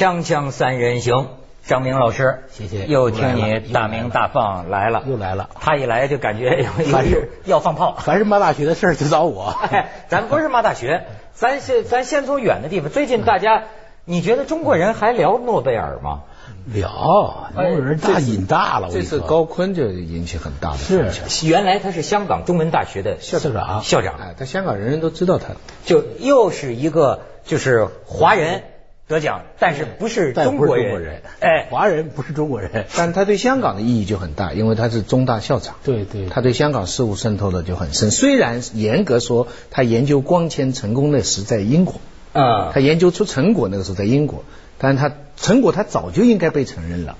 锵锵三人行，张明老师，谢谢又听你大名大放来了，又来了他一来就感觉有凡是要放炮。凡是骂大学的事儿就找我。哎，咱不是骂大学，咱先咱先从远的地方。最近大家，你觉得中国人还聊诺贝尔吗？聊，有人大瘾大了。这次高锟就引起很大的反响。是原来他是香港中文大学的校长校长，哎，他香港人人都知道他。就又是一个就是华人得奖，但是不是中国人，中国人，哎，华人不是中国人。但他对香港的意义就很大，因为他是中大校长，对对，他对香港事务渗透的就很深。虽然严格说他研究光纤成功的时在英国，啊他研究出成果那个时候在英国，但是他成果他早就应该被承认了。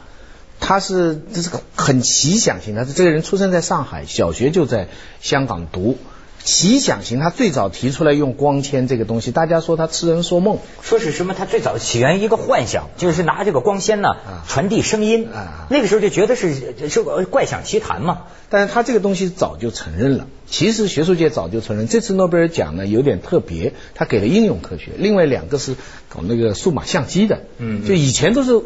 他是这是个很奇想型，他是这个人出生在上海，小学就在香港读。奇想型，他最早提出来用光纤这个东西，大家说他痴人说梦，说是什么？他最早起源于一个幻想，就是拿这个光纤呢啊传递声音啊。那个时候就觉得是是个怪想奇谈嘛。但是他这个东西早就承认了，其实学术界早就承认。这次诺贝尔奖呢有点特别，他给了应用科学，另外两个是搞那个数码相机的。嗯就以前都是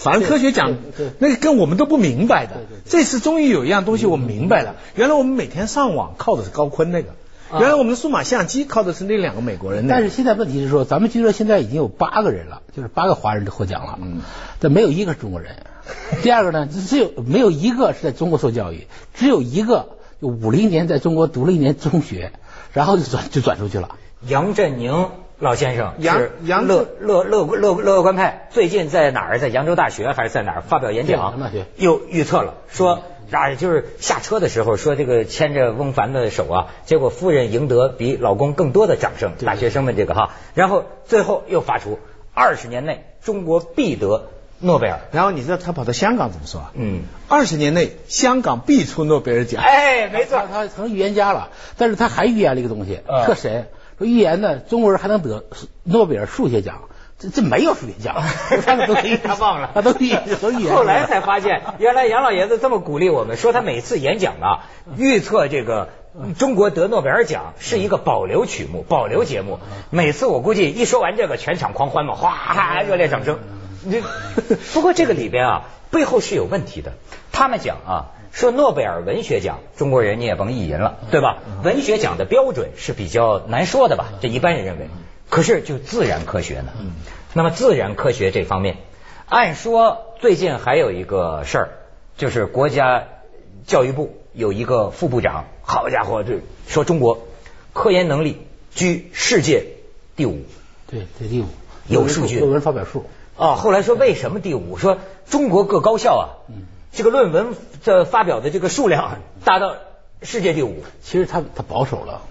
反正科学奖对对，那个跟我们都不明白的。这次终于有一样东西我们明白了，原来我们每天上网靠的是高锟那个，啊。原来我们的数码相机靠的是那两个美国人那个。但是现在问题是说，咱们据说现在已经有八个人了，就是八个华人获奖了，嗯，但没有一个是中国人。第二个呢，只有没有一个是在中国受教育，只有一个就五零年在中国读了一年中学，然后就转就转出去了。杨振宁老先生杨是杨乐乐乐乐乐观派，最近在哪儿？在扬州大学还是在哪儿发表演讲？又预测了说。啊，就是下车的时候说这个牵着翁帆的手啊，结果夫人赢得比老公更多的掌声，大学生们这个哈，然后最后又发出二十年内中国必得诺贝尔，然后你知道他跑到香港怎么说啊？嗯，二十年内香港必出诺贝尔奖。哎，没错他，成预言家了，但是他还预言了一个东西，啊特神，说预言呢，中国人还能得诺贝尔数学奖，这这没有数学奖，他们都可以，他忘了 他都预都预言。后来才发现，原来杨老爷子这么鼓励我们，说他每次演讲啊，预测这个中国得诺贝尔奖是一个保留曲目、保留节目。每次我估计一说完这个，全场狂欢嘛，哗，热烈掌声。这不过这个里边啊，背后是有问题的。他们讲啊，说诺贝尔文学奖，中国人你也甭意淫了，对吧？文学奖的标准是比较难说的吧？这一般人认为。可是就自然科学呢？那么自然科学这方面，按说最近还有一个事儿，就是国家教育部有一个副部长，好家伙，这说中国科研能力居世界第五。对对第五有数据论文发表数，啊，后来说为什么第五？说中国各高校啊，这个论文的发表的这个数量达到世界第五。其实他他保守了。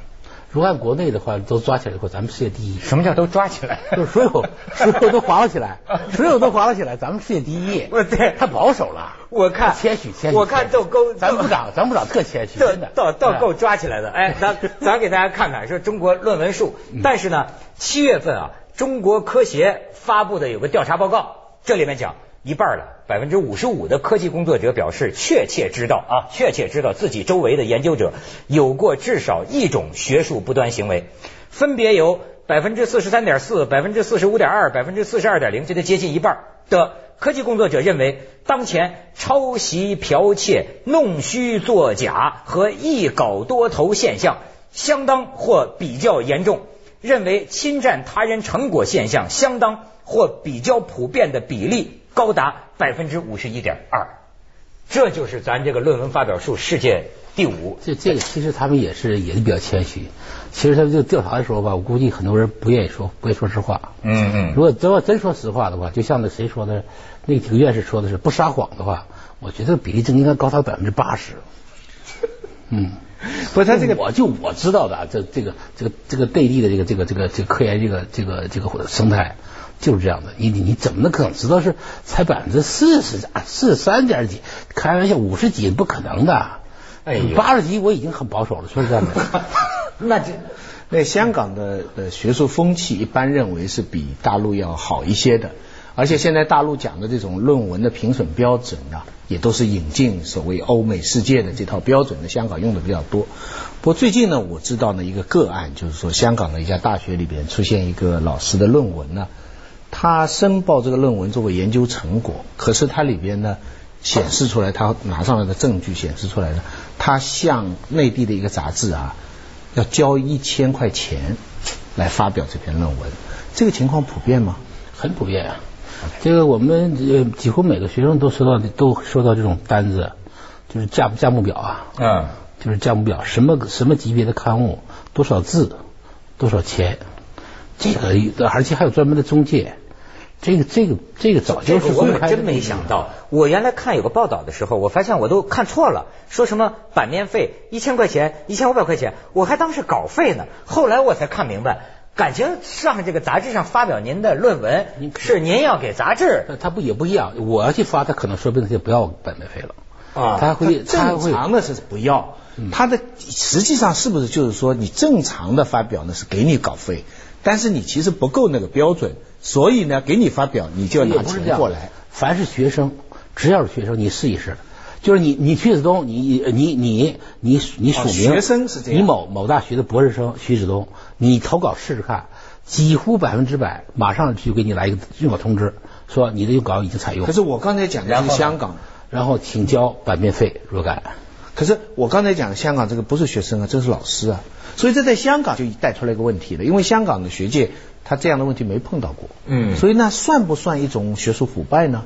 如果按国内的话，都抓起来的话，咱们世界第一。什么叫都抓起来？就是所有所有都划了起来，所有都划了起来，咱们世界第一。不对他保守了。我看谦虚谦虚。我看都够，咱部长咱部长特谦虚，真的。倒倒够抓起来的。哎，咱 咱给大家看看，说中国论文数，但是呢，七月份啊，中国科协发布的有个调查报告，这里面讲一半了，百分之五十五的科技工作者表示确切知道啊，确切知道自己周围的研究者有过至少一种学术不端行为，分别有百分之四十三点四、百分之四十五点二、百分之四十二点零，这都接近一半的科技工作者认为，当前抄袭、剽窃、弄虚作假和一稿多投现象相当或比较严重，认为侵占他人成果现象相当或比较普遍的比例高达百分之五十一点二，这就是咱这个论文发表数世界第五。这这个其实他们也是也是比较谦虚。其实他们这个调查的时候吧，我估计很多人不愿意说，不愿意说实话。嗯嗯如果真要真说实话的话，就像那谁说的，那几个院士说的是不撒谎的话，我觉得比例真应该高达百分之八十。嗯，不是他这个我就我知道的啊，这这个这个这个内地的这个这个这个这个科研这个这个这个生态就是这样的。你你你怎么能可能知道是才百分之四十啊四十三点几？开玩笑，五十几不可能的。哎八十几我已经很保守了，说实在的。那这那香港的呃学术风气一般认为是比大陆要好一些的，而且现在大陆讲的这种论文的评审标准呢，也都是引进所谓欧美世界的这套标准的，香港用的比较多。不过最近呢，我知道呢一个个案，就是说香港的一家大学里边出现一个老师的论文呢，他申报这个论文作为研究成果，可是它里边呢显示出来，他拿上来的证据显示出来的，他向内地的一个杂志啊要交一千块钱来发表这篇论文，这个情况普遍吗？很普遍啊。这个我们呃几乎每个学生都收到都收到这种单子，就是价价目表啊，嗯，就是价目表，什么什么级别的刊物，多少字，多少钱，这个而且还有专门的中介，这个这个这个早就是我公开的可真没想到，我原来看有个报道的时候，我发现我都看错了，说什么版面费一千块钱、一千五百块钱，我还当是稿费呢。后来我才看明白，感情上这个杂志上发表您的论文是您要给杂志呃他不也不一样，我要去发，他可能说不定就不要版面费了，啊他会正常的是不要，他的实际上是不是就是说你正常的发表呢是给你稿费，但是你其实不够那个标准，所以呢给你发表你就要拿钱过来。。凡是学生，只要是学生，你试一试。就是你，你徐子东，你你你你你署名，哦学生是这样你某某大学的博士生徐子东，你投稿试试看，几乎百分之百，马上就给你来一个用稿通知，说你的用稿已经采用可，是我刚才讲的是香港，然后请交版面费若干。可是我刚才讲的香港这个不是学生啊，这是老师啊，所以这在香港就带出来一个问题了，因为香港的学界他这样的问题没碰到过，嗯。所以那算不算一种学术腐败呢？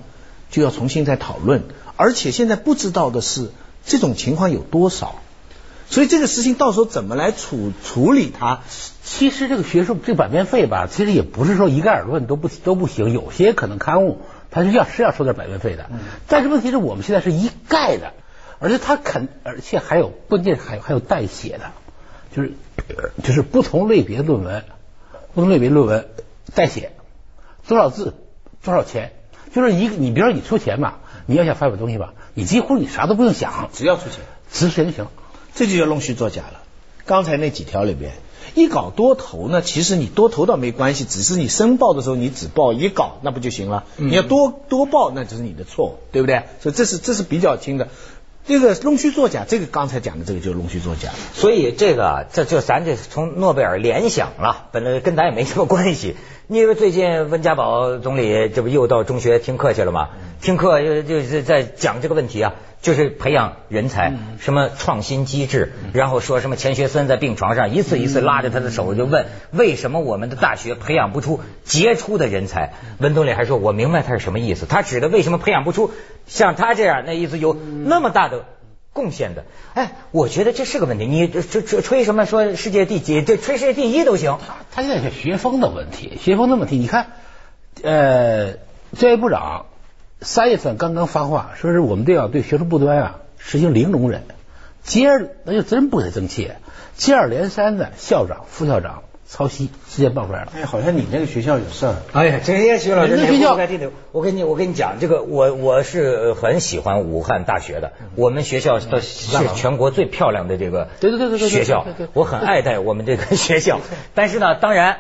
就要重新再讨论，而且现在不知道的是这种情况有多少，所以这个事情到时候怎么来处处理它？其实这个学术这个版面费吧，其实也不是说一概而论都不都不行，有些可能刊物它是要是要收点版面费的，但是问题是我们现在是一概的，而且它肯而且还有关键还有还有代写的，就是就是不同类别论文，不同类别论文代写多少字多少钱，就是一个你比如说你出钱吧，你要想发表东西吧，你几乎你啥都不用想，只要出钱，只钱就行。这就叫弄虚作假了。刚才那几条里边，一稿多投呢，其实你多投倒没关系，只是你申报的时候你只报一稿，那不就行了？你要多多报，那就是你的错，对不对？所以这是这是比较轻的。这个弄虚作假，这个刚才讲的这个就是弄虚作假。所以这个，这就咱这从诺贝尔联想了，本来跟咱也没什么关系。你以为最近温家宝总理这不又到中学听课去了吗？听课就就是在讲这个问题啊，就是培养人才，什么创新机制，然后说什么钱学森在病床上一次一次拉着他的手就问，为什么我们的大学培养不出杰出的人才？温总理还说，我明白他是什么意思，他指的为什么培养不出像他这样，那意思有那么大的。贡献的，哎，我觉得这是个问题。你这这这吹什么说世界第几，这吹世界第一都行。他现在是学风的问题，学风的问题。你看，呃，教育部长三月份刚刚发话，说是我们都要对学术不端啊实行零容忍。接着那就真不得争气，接二连三的校长、副校长抄袭事件爆出来了。哎，好像你那个学校有事儿。哎呀，这些徐老师，你们学校我跟你我跟你讲，这个我我是很喜欢武汉大学的，我们学校的是全国最漂亮的这个对对对对对对学校我很爱戴我们这个 学校。但是呢，当然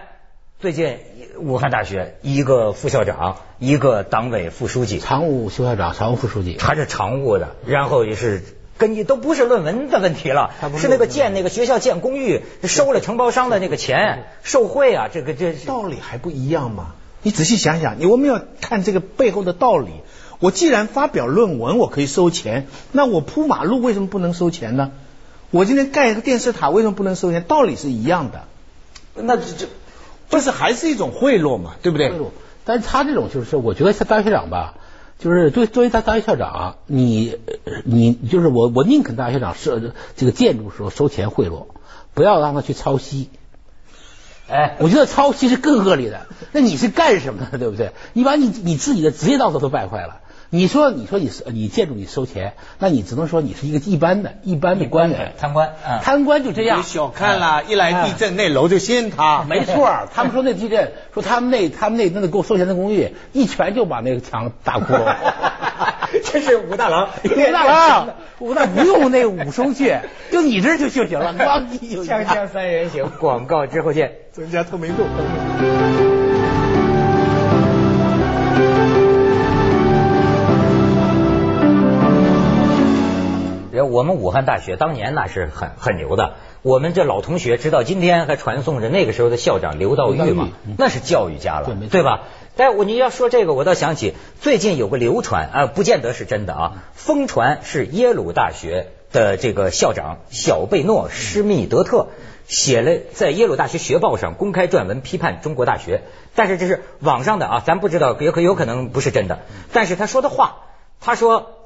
最近武汉大学一个副校长，一个党委副书记，常务副校长、常务副书记，他是常务的，然后也是。根据都不是论文的问题了是那个建那个学校建公寓收了承包商的那个钱受贿啊，这个这道理还不一样吗？你仔细想想，你我们要看这个背后的道理。我既然发表论文，我可以收钱，那我铺马路为什么不能收钱呢？我今天盖一个电视塔，为什么不能收钱？道理是一样的，那这这不是还是一种贿赂嘛，对不对？贿赂但是他这种就是，我觉得像大学长吧，就是作作为大大学校长，你你就是我我宁肯大学长设这个建筑时候收钱贿赂，不要让他去抄袭。哎，我觉得抄袭是更恶劣的。那你是干什么的，对不对？你把你你自己的职业道德都败坏了。你说你说你是你建筑你收钱，那你只能说你是一个一般的一般的官员，贪官，嗯，贪官就这样。别小看了，一来地震那楼就掀塌。没错，他们说那地震，说他们那他们那那个给我收钱的公寓，一拳就把那个墙打窟窿。这是武大郎，武大郎，武大不用那武松去，就你这就就行了。咣叽就锵锵三人行，广告之后见。增加透明度。我们武汉大学当年那是很很牛的，我们这老同学直到今天还传颂着那个时候的校长刘道玉嘛那是教育家了对吧？但是我你要说这个，我倒想起最近有个流传啊，不见得是真的啊，疯传是耶鲁大学的这个校长小贝诺施密德特写了在耶鲁大学学报上公开撰文批判中国大学，但是这是网上的啊，咱不知道有可有可能不是真的，但是他说的话，他说。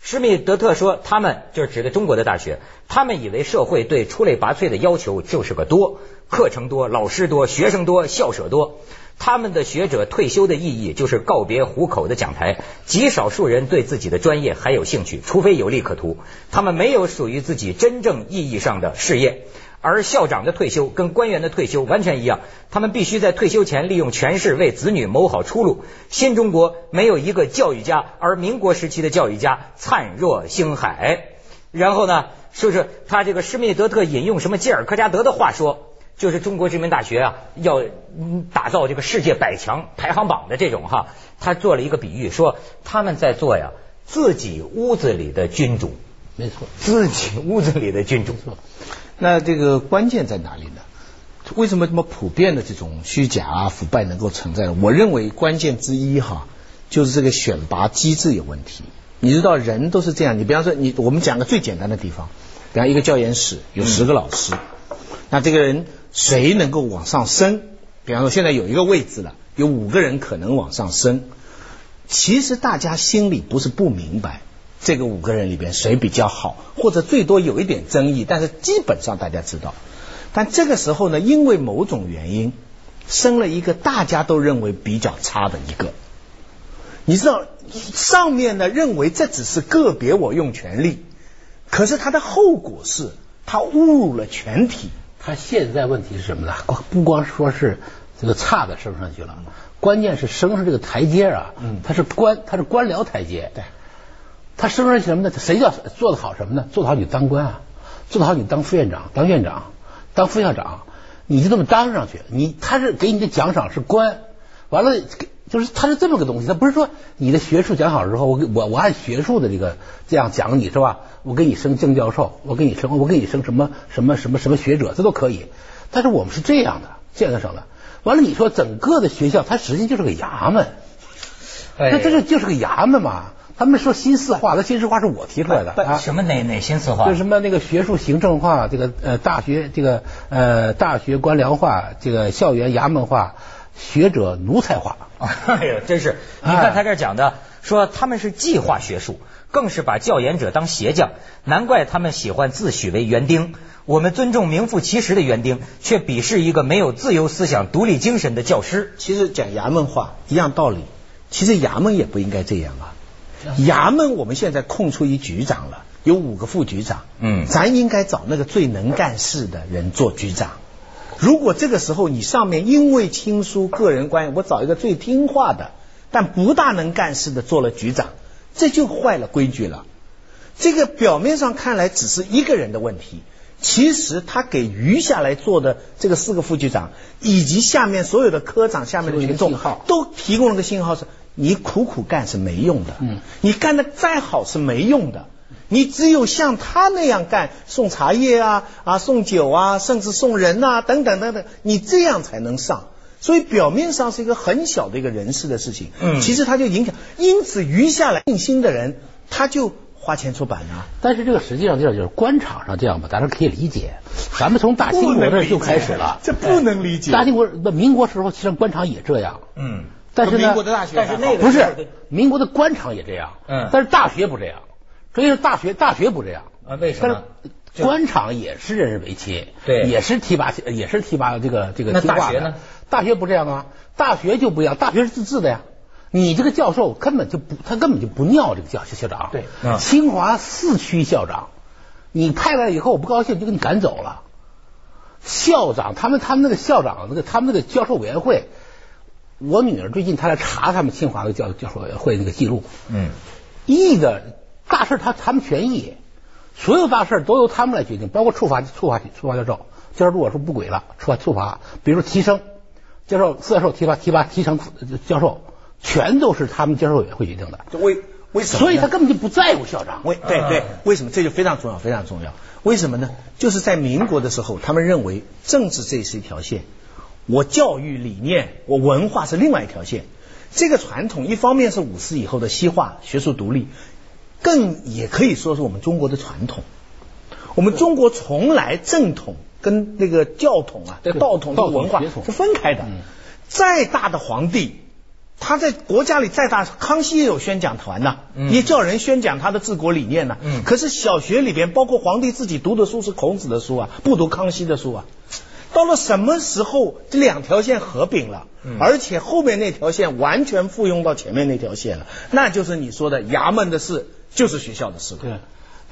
施密德特说：“他们就是指的中国的大学，他们以为社会对出类拔萃的要求就是个多，课程多，老师多，学生多，校舍多。他们的学者退休的意义就是告别虎口的讲台，极少数人对自己的专业还有兴趣，除非有利可图。他们没有属于自己真正意义上的事业。”而校长的退休跟官员的退休完全一样，他们必须在退休前利用权势为子女谋好出路。新中国没有一个教育家，而民国时期的教育家灿若星海。然后呢，说是他这个施密德特引用什么基尔科加德的话说，就是中国殖民大学啊，要打造这个世界百强排行榜的这种哈，他做了一个比喻，说他们在做呀自己屋子里的君主，没错，自己屋子里的君主。那这个关键在哪里呢？为什么这么普遍的这种虚假啊、腐败能够存在？我认为关键之一哈，就是这个选拔机制有问题。你知道人都是这样，你比方说你我们讲个最简单的地方，比方一个教研室有十个老师，那这个人谁能够往上升？比方说现在有一个位置了，有五个人可能往上升，其实大家心里不是不明白。这个五个人里边谁比较好，或者最多有一点争议，但是基本上大家知道。但这个时候呢，因为某种原因，生了一个大家都认为比较差的一个。你知道，上面呢认为这只是个别我用权力，可是它的后果是，他侮辱了全体。他现在问题是什么呢？不光说是这个差的升上去了，关键是升上这个台阶啊，他是官，他是官僚台阶。对。他升上去什么呢？谁叫做的好什么呢？做的好你当官啊，做的好你当副院长、当院长、当副校长，你就这么当上去。你他是给你的奖赏是官，完了就是他是这么个东西。他不是说你的学术讲好之后，我我我按学术的这个这样讲你是吧？我给你升正教授，我给你升我给你升什么什么什么什么学者，这都可以。但是我们是这样的，现在上的。完了，你说整个的学校，它实际就是个衙门，那这个就是个衙门嘛。他们说新四化，那新四化是我提出来的啊。什么哪哪新四化？就什么那个学术行政化，这个呃大学这个呃大学官僚化，这个校园衙门化，学者奴才化。哎呀，真是！你看他这讲的，说他们是计划学术，更是把教研者当鞋匠，难怪他们喜欢自诩为园丁。我们尊重名副其实的园丁，却鄙视一个没有自由思想、独立精神的教师。其实讲衙门话一样道理，其实衙门也不应该这样啊。衙门我们现在空出一局长了，有五个副局长，嗯，咱应该找那个最能干事的人做局长。如果这个时候你上面因为亲疏个人关系，我找一个最听话的，但不大能干事的做了局长，这就坏了规矩了。这个表面上看来只是一个人的问题，其实他给余下来做的这个四个副局长以及下面所有的科长下面的群众都提供了个信号是。你苦苦干是没用的，嗯，你干的再好是没用的，你只有像他那样干，送茶叶啊啊，送酒啊，甚至送人呐，等等等等，你这样才能上。所以表面上是一个很小的一个人事的事情，嗯，其实他就影响，因此余下来尽心的人，他就花钱出版啊。但是这个实际上这样就是官场上这样吧，咱是可以理解。咱们从大清国这就开始了，这不能理解。大清国那民国时候，其实官场也这样，嗯。但是呢，但是那个不是民国的官场也这样，嗯，但是大学不这样，所以说大学大学不这样啊？为什么？官场也是任人唯亲，对，也是提拔，也是提拔这个这个。那大学呢？大学不这样啊？大学就不一样，大学是自治的呀。你这个教授根本就不，他根本就不尿这个教校长。对，清华四区校长，你派来以后我不高兴就给你赶走了。校长他们他们那个校长那个他们那个教授委员会。我女儿最近她来查他们清华的教教授会那个记录，嗯，议的大事他他们全议，所有大事都由他们来决定，包括处罚处罚处罚教授，教授如果说不轨了，处罚处罚，比如说提升教授副教授提拔提拔提成教授，全都是他们教授委员会决定的。为为什么？所以他根本就不在乎校长。为对对，为什么？这就非常重要非常重要。为什么呢？就是在民国的时候，他们认为政治这是一条线。我教育理念，我文化是另外一条线。这个传统一方面是五四以后的西化、学术独立，更也可以说是我们中国的传统。我们中国从来正统跟那个教统啊、对道统的道文化是分开的嗯。再大的皇帝，他在国家里再大，康熙也有宣讲团呐、嗯也叫人宣讲他的治国理念呐、嗯可是小学里边，包括皇帝自己读的书是孔子的书啊，不读康熙的书啊。到了什么时候这两条线合并了，嗯。而且后面那条线完全复用到前面那条线了，那就是你说的衙门的事，就是学校的事了。对，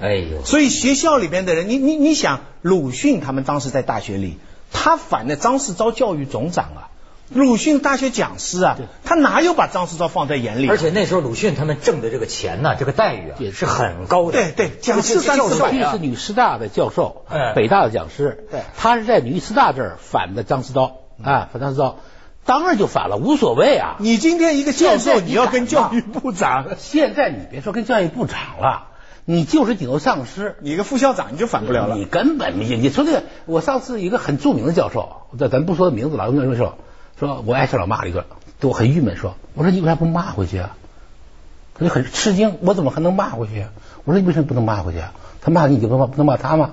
哎呦，所以学校里边的人，你你你想，鲁迅他们当时在大学里，他反的张世钊教育总长啊，鲁迅大学讲师啊，他哪有把张世钊放在眼里？啊？而且那时候鲁迅他们挣的这个钱呐，这个待遇啊也是。很高的。对对讲师三教授是女师大的教授哎，北大的讲师对，他是在女师大这儿反的张思钊，啊，反张思钊，当然就反了，无所谓啊。你今天一个教授，你你要跟教育部长，现在你别说跟教育部长了，你就是顶头上司，你个副校长你就反不了了。你。根本你你说这个，我上次一个很著名的教授，咱咱不说名字了，我跟你说，我挨上老骂了一个，对我很郁闷，说我说你为啥不骂回去啊？他就很吃惊，我怎么还能骂回去啊？我说你为什么不能骂回去啊？他骂你，你就不能骂不能骂他吗？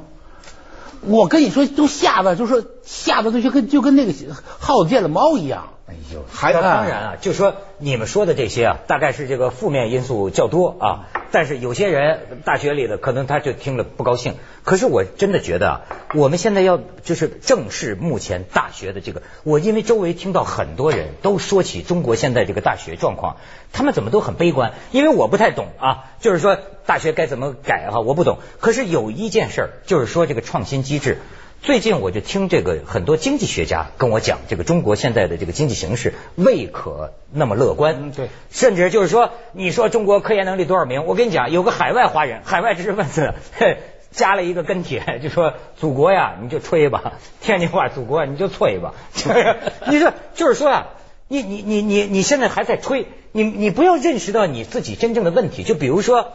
我跟你说，都吓得，就是吓得就跟就跟那个耗子见了猫一样。哎呦，还那当然啊，就说你们说的这些啊，大概是这个负面因素较多啊。但是有些人大学里的可能他就听了不高兴。可是我真的觉得啊，我们现在要就是正视目前大学的这个，我因为周围听到很多人都说起中国现在这个大学状况，他们怎么都很悲观，因为我不太懂啊，就是说大学该怎么改哈、我不懂。可是有一件事儿，就是说这个创新机制。最近我就听这个很多经济学家跟我讲，这个中国现在的这个经济形势未可那么乐观。嗯对，甚至就是说，你说中国科研能力多少名？我跟你讲，有个海外华人，海外知识分子，嘿加了一个跟帖，就说祖国呀，你就吹吧，天津话，祖国你就吹吧。就 是你说，就是说啊，你你你你你现在还在吹，你你不要认识到你自己真正的问题。就比如说，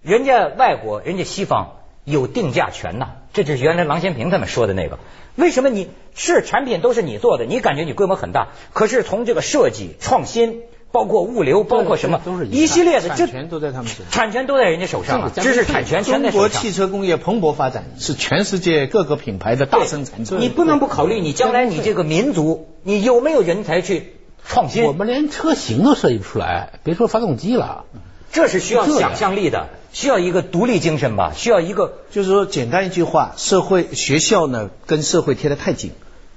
人家外国，人家西方有定价权呐，这就是原来郎咸平他们说的那个。为什么你是产品都是你做的，你感觉你规模很大，可是从这个设计、创新，包括物流，包括什么，都是一系列的，这产权都在他们手上。产权都在人家手上知识产权全在手上中国汽。车工业蓬勃发展，是全世界各个品牌的大生产者。你不能不考虑你将来你这个民族，你有没有人才去创新？我们连车型都设计不出来，别说发动机了。这是需要想象力的，需要一个独立精神吧，需要一个就是说，简单一句话，社会学校呢跟社会贴得太紧，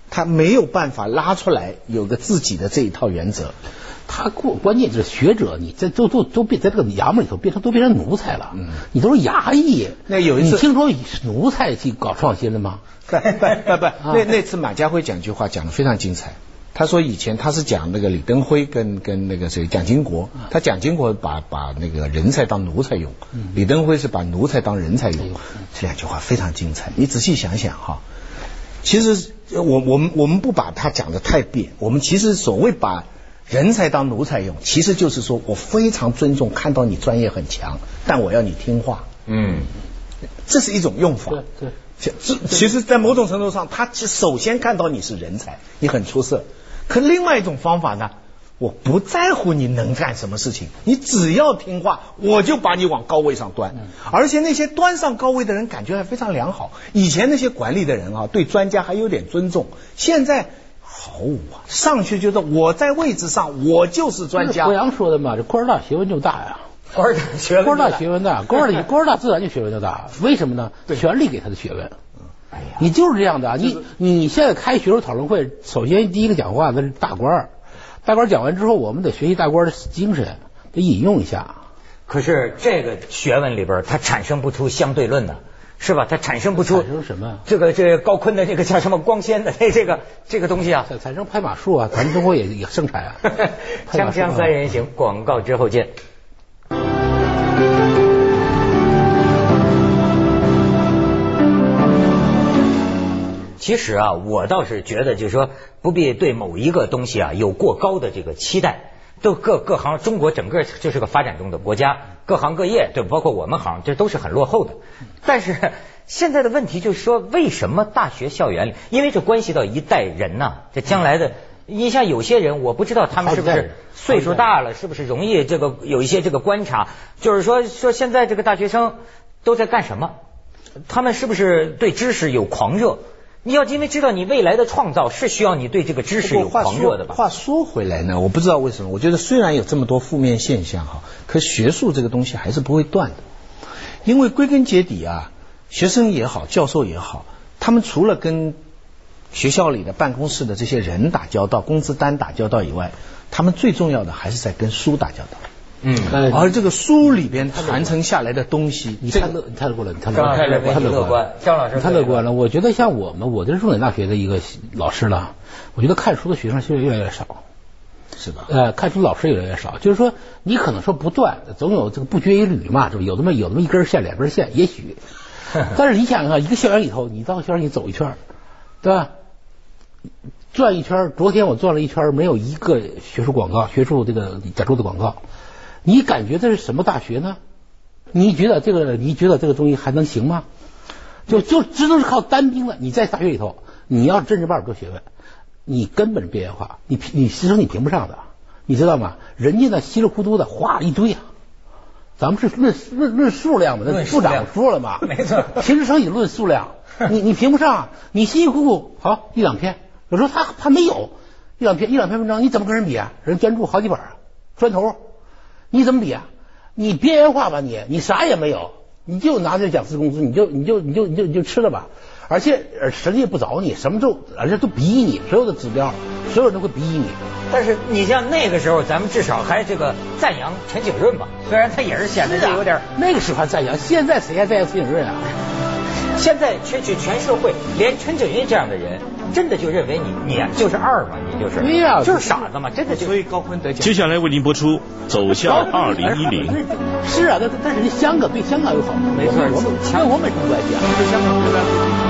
他没有办法拉出来有个自己的这一套原则。他过关键就是学者，你这都都都变在这个衙门里头变成都变成奴才了。嗯你都是衙役。那有一次你听说奴才去搞创新了吗？不不不，那那次马家辉讲句话讲得非常精彩。他说以前他是讲那个李登辉跟跟那个谁蒋经国，他蒋经国把把那个人才当奴才用，李登辉是把奴才当人才用。这两句话非常精彩，你仔细想想哈。其实呃我我们我们不把它讲的太扁，我们其实所谓把人才当奴才用，其实就是说我非常尊重，看到你专业很强，但我要你听话，嗯，这是一种用法。对对。其其实，在某种程度上，他其实首先看到你是人才，你很出色。可另外一种方法呢，我不在乎你能干什么事情，你只要听话，我就把你往高位上端。而且那些端上高位的人感觉还非常良好。以前那些管理的人啊，对专家还有点尊重，现在毫无啊，上去就是我在位置上，我就是专家郭。阳说的嘛，这官儿大学问就大呀。官儿大学问官大学问大，官儿大官儿大自然就学问就大。为什么呢？对权力给他的学问。哎呀，你就是这样的，你你现在开学术讨论会，首先第一个讲话的是大官儿，大官儿讲完之后，我们得学习大官儿的精神，得引用一下。可是这个学问里边它产生不出相对论的，是吧？它产生不出产生什么这个这个高锟的这个叫什么光纤的这这个这个东西啊。产产生拍马术啊，咱们中国也也盛产啊 锵锵三人行，广告之后见。其实啊，我倒是觉得，就是说不必对某一个东西啊有过高的这个期待。都各各行，中国整个就是个发展中的国家，各行各业，对，包括我们行，这都是很落后的。但是现在的问题就是说，为什么大学校园里，因为这关系到一代人呐，这将来的。你像有些人，我不知道他们是不是岁数大了，是不是容易这个有一些这个观察，就是说说现在这个大学生都在干什么？他们是不是对知识有狂热？你要因为知道你未来的创造是需要你对这个知识有狂热的吧？话说回来呢，我不知道为什么，我觉得虽然有这么多负面现象哈，可学术这个东西还是不会断的，因为归根结底啊，学生也好，教授也好，他们除了跟学校里的办公室的这些人打交道，工资单打交道以外，他们最重要的还是在跟书打交道。嗯，而这个书里边传承下来的东西，你太乐，你太乐观了，你太乐观，张老师太乐观了。我觉得像我们，我这是重点大学的一个老师了，我觉得看书的学生现在越来越少，是吧？呃，看书老师越来越少，就是说你可能说不断，总有这个不绝于缕嘛，是吧？有那么有那么一根线，两根线，也许。但是你想啊，一个校园里头，你到校园里走一圈，对吧？转一圈，昨天我转了一圈，没有一个学术广告、学术这个讲座的广告。你感觉这是什么大学呢？你觉得这个，你觉得这个东西还能行吗？就就只能是靠单兵了。你在大学里头，你要真正把多学问，你根本边缘化，你你师生你评不上的，你知道吗？人家那稀里糊涂的画了一堆啊，咱们是论论论数量嘛，那部长说了嘛，没错，平时生以论数量。你你评不上，你辛辛苦苦好一两篇，有时候他他没有一两篇一两篇文章，你怎么跟人比啊？人捐助好几本啊，砖头，你怎么比啊？你边缘化吧你，你啥也没有，你就拿这讲师工资，你就你就你就你就你就吃了吧。而且实力不找你，什么都而且都逼你，所有的指标，所有人都会逼你。但是你像那个时候，咱们至少还这个赞扬陈景润吧，虽然他也是显得有点那个时候还赞扬，现在谁还赞扬陈景润啊？现在全全全社会，连陈景云这样的人，真的就认为你你就是二嘛，你就是，对呀，就是傻子嘛，真的就。所以高坤得奖。接下来为您播出《走向二零一零》。是啊，但但是香港对香港有好处，没错，跟我们什么关系啊？对香港对吧？